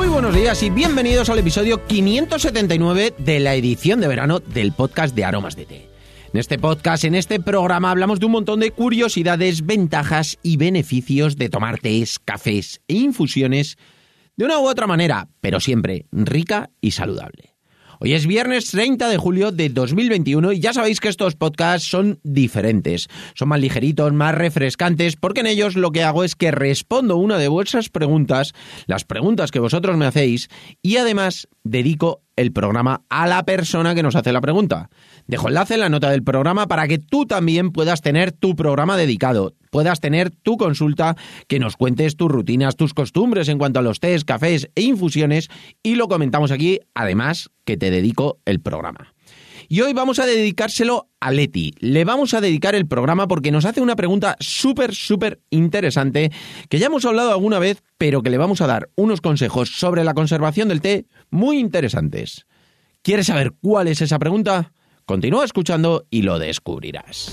Muy buenos días y bienvenidos al episodio 579 de la edición de verano del podcast de Aromas de Té. En este podcast, en este programa, hablamos de un montón de curiosidades, ventajas y beneficios de tomar tés, cafés e infusiones de una u otra manera, pero siempre rica y saludable. Hoy es viernes 30 de julio de 2021 y ya sabéis que estos podcasts son diferentes. Son más ligeritos, más refrescantes, porque en ellos lo que hago es que respondo una de vuestras preguntas, las preguntas que vosotros me hacéis, y además dedico el programa a la persona que nos hace la pregunta. Dejo enlace en la nota del programa para que tú también puedas tener tu programa dedicado, puedas tener tu consulta, que nos cuentes tus rutinas, tus costumbres en cuanto a los tés, cafés e infusiones y lo comentamos aquí, además que te dedico el programa. Y hoy vamos a dedicárselo a Leti. Le vamos a dedicar el programa porque nos hace una pregunta súper, súper interesante que ya hemos hablado alguna vez, pero que le vamos a dar unos consejos sobre la conservación del té muy interesantes. ¿Quieres saber cuál es esa pregunta? Continúa escuchando y lo descubrirás.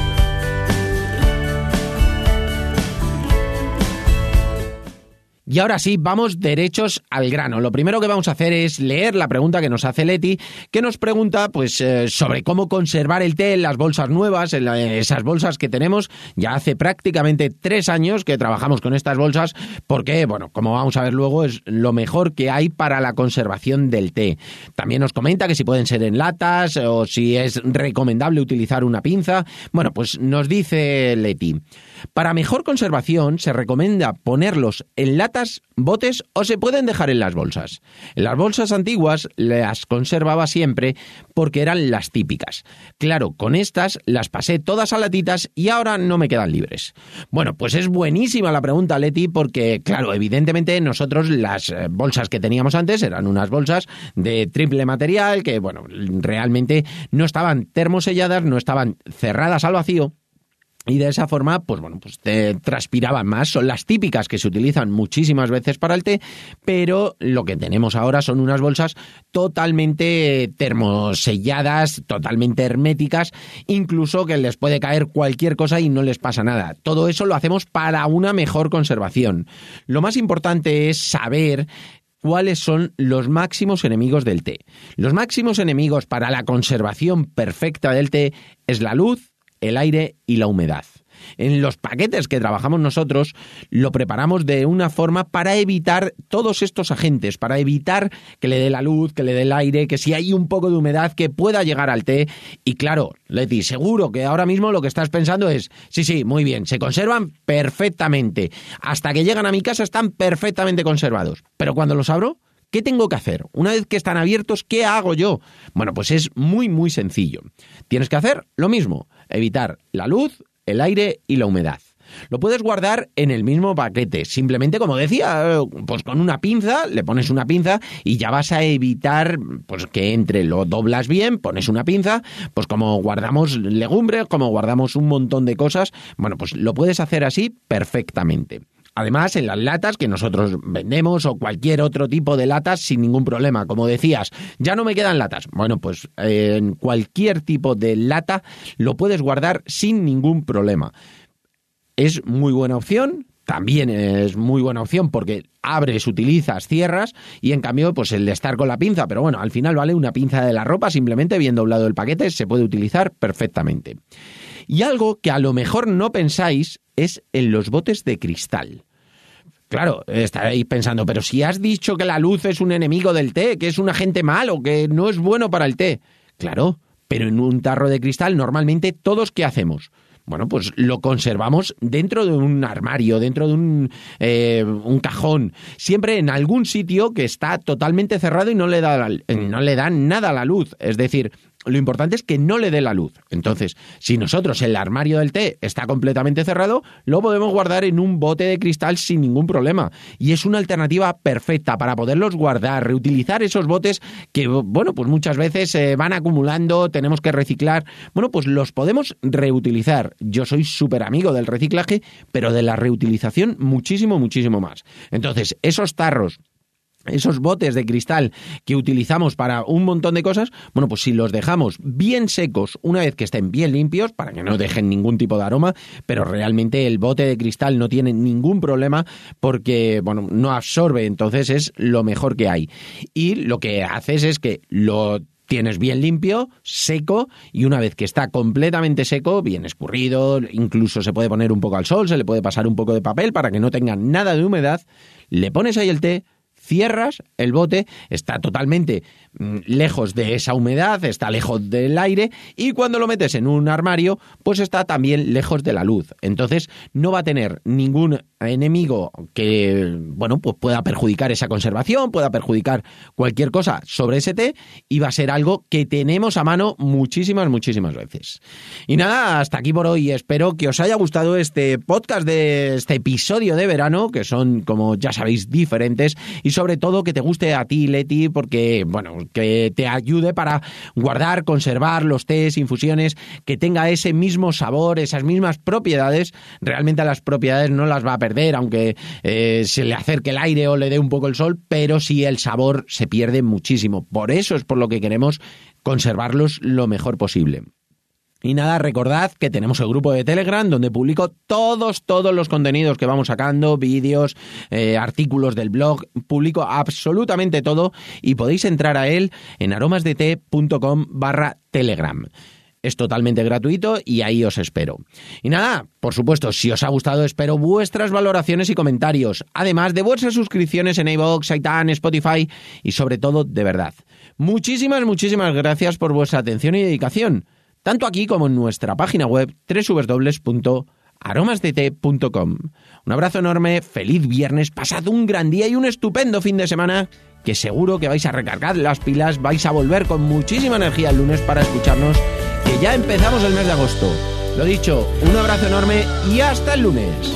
Y ahora sí, vamos derechos al grano. Lo primero que vamos a hacer es leer la pregunta que nos hace Leti, que nos pregunta pues eh, sobre cómo conservar el té en las bolsas nuevas, en esas bolsas que tenemos. Ya hace prácticamente tres años que trabajamos con estas bolsas, porque, bueno, como vamos a ver luego, es lo mejor que hay para la conservación del té. También nos comenta que si pueden ser en latas o si es recomendable utilizar una pinza. Bueno, pues nos dice Leti. Para mejor conservación se recomienda ponerlos en latas, botes o se pueden dejar en las bolsas. Las bolsas antiguas las conservaba siempre porque eran las típicas. Claro, con estas las pasé todas a latitas y ahora no me quedan libres. Bueno, pues es buenísima la pregunta, Leti, porque claro, evidentemente nosotros las eh, bolsas que teníamos antes eran unas bolsas de triple material que, bueno, realmente no estaban termoselladas, no estaban cerradas al vacío y de esa forma, pues bueno, pues te transpiraban más. Son las típicas que se utilizan muchísimas veces para el té, pero lo que tenemos ahora son unas bolsas totalmente termoselladas, totalmente herméticas, incluso que les puede caer cualquier cosa y no les pasa nada. Todo eso lo hacemos para una mejor conservación. Lo más importante es saber cuáles son los máximos enemigos del té. Los máximos enemigos para la conservación perfecta del té es la luz, el aire y la humedad. En los paquetes que trabajamos nosotros lo preparamos de una forma para evitar todos estos agentes, para evitar que le dé la luz, que le dé el aire, que si hay un poco de humedad que pueda llegar al té. Y claro, Leti, seguro que ahora mismo lo que estás pensando es, sí, sí, muy bien, se conservan perfectamente. Hasta que llegan a mi casa están perfectamente conservados. Pero cuando los abro, ¿Qué tengo que hacer? Una vez que están abiertos, ¿qué hago yo? Bueno, pues es muy, muy sencillo. Tienes que hacer lo mismo, evitar la luz, el aire y la humedad. Lo puedes guardar en el mismo paquete, simplemente como decía, pues con una pinza, le pones una pinza y ya vas a evitar pues que entre, lo doblas bien, pones una pinza, pues como guardamos legumbres, como guardamos un montón de cosas, bueno, pues lo puedes hacer así perfectamente. Además, en las latas que nosotros vendemos o cualquier otro tipo de latas sin ningún problema. Como decías, ya no me quedan latas. Bueno, pues eh, en cualquier tipo de lata lo puedes guardar sin ningún problema. Es muy buena opción. También es muy buena opción porque abres, utilizas, cierras y en cambio pues el de estar con la pinza, pero bueno, al final vale una pinza de la ropa, simplemente bien doblado el paquete se puede utilizar perfectamente. Y algo que a lo mejor no pensáis es en los botes de cristal. Claro, estaréis pensando, pero si has dicho que la luz es un enemigo del té, que es un agente malo, que no es bueno para el té. Claro, pero en un tarro de cristal normalmente todos qué hacemos? Bueno, pues lo conservamos dentro de un armario, dentro de un, eh, un cajón, siempre en algún sitio que está totalmente cerrado y no le, da, no le da nada a la luz. Es decir, lo importante es que no le dé la luz. Entonces, si nosotros el armario del té está completamente cerrado, lo podemos guardar en un bote de cristal sin ningún problema. Y es una alternativa perfecta para poderlos guardar, reutilizar esos botes que, bueno, pues muchas veces se van acumulando, tenemos que reciclar. Bueno, pues los podemos reutilizar. Yo soy súper amigo del reciclaje, pero de la reutilización muchísimo, muchísimo más. Entonces, esos tarros esos botes de cristal que utilizamos para un montón de cosas, bueno, pues si los dejamos bien secos una vez que estén bien limpios, para que no dejen ningún tipo de aroma, pero realmente el bote de cristal no tiene ningún problema porque, bueno, no absorbe, entonces es lo mejor que hay. Y lo que haces es que lo tienes bien limpio, seco, y una vez que está completamente seco, bien escurrido, incluso se puede poner un poco al sol, se le puede pasar un poco de papel para que no tenga nada de humedad, le pones ahí el té, cierras el bote, está totalmente lejos de esa humedad, está lejos del aire y cuando lo metes en un armario, pues está también lejos de la luz. Entonces no va a tener ningún enemigo que, bueno, pues pueda perjudicar esa conservación, pueda perjudicar cualquier cosa sobre ese té y va a ser algo que tenemos a mano muchísimas, muchísimas veces. Y nada, hasta aquí por hoy. Espero que os haya gustado este podcast de este episodio de verano, que son, como ya sabéis, diferentes y sobre todo que te guste a ti, Leti, porque, bueno, que te ayude para guardar, conservar los tés, infusiones, que tenga ese mismo sabor, esas mismas propiedades. Realmente las propiedades no las va a perder aunque eh, se le acerque el aire o le dé un poco el sol, pero sí el sabor se pierde muchísimo. Por eso es por lo que queremos conservarlos lo mejor posible. Y nada, recordad que tenemos el grupo de Telegram donde publico todos, todos los contenidos que vamos sacando, vídeos, eh, artículos del blog, publico absolutamente todo y podéis entrar a él en aromasdt.com barra Telegram. Es totalmente gratuito y ahí os espero. Y nada, por supuesto, si os ha gustado, espero vuestras valoraciones y comentarios, además de vuestras suscripciones en iVoox, iTunes, Spotify y sobre todo, de verdad. Muchísimas, muchísimas gracias por vuestra atención y dedicación, tanto aquí como en nuestra página web www.aromasdt.com. Un abrazo enorme, feliz viernes, pasad un gran día y un estupendo fin de semana que seguro que vais a recargar las pilas, vais a volver con muchísima energía el lunes para escucharnos que ya empezamos el mes de agosto. Lo dicho, un abrazo enorme y hasta el lunes.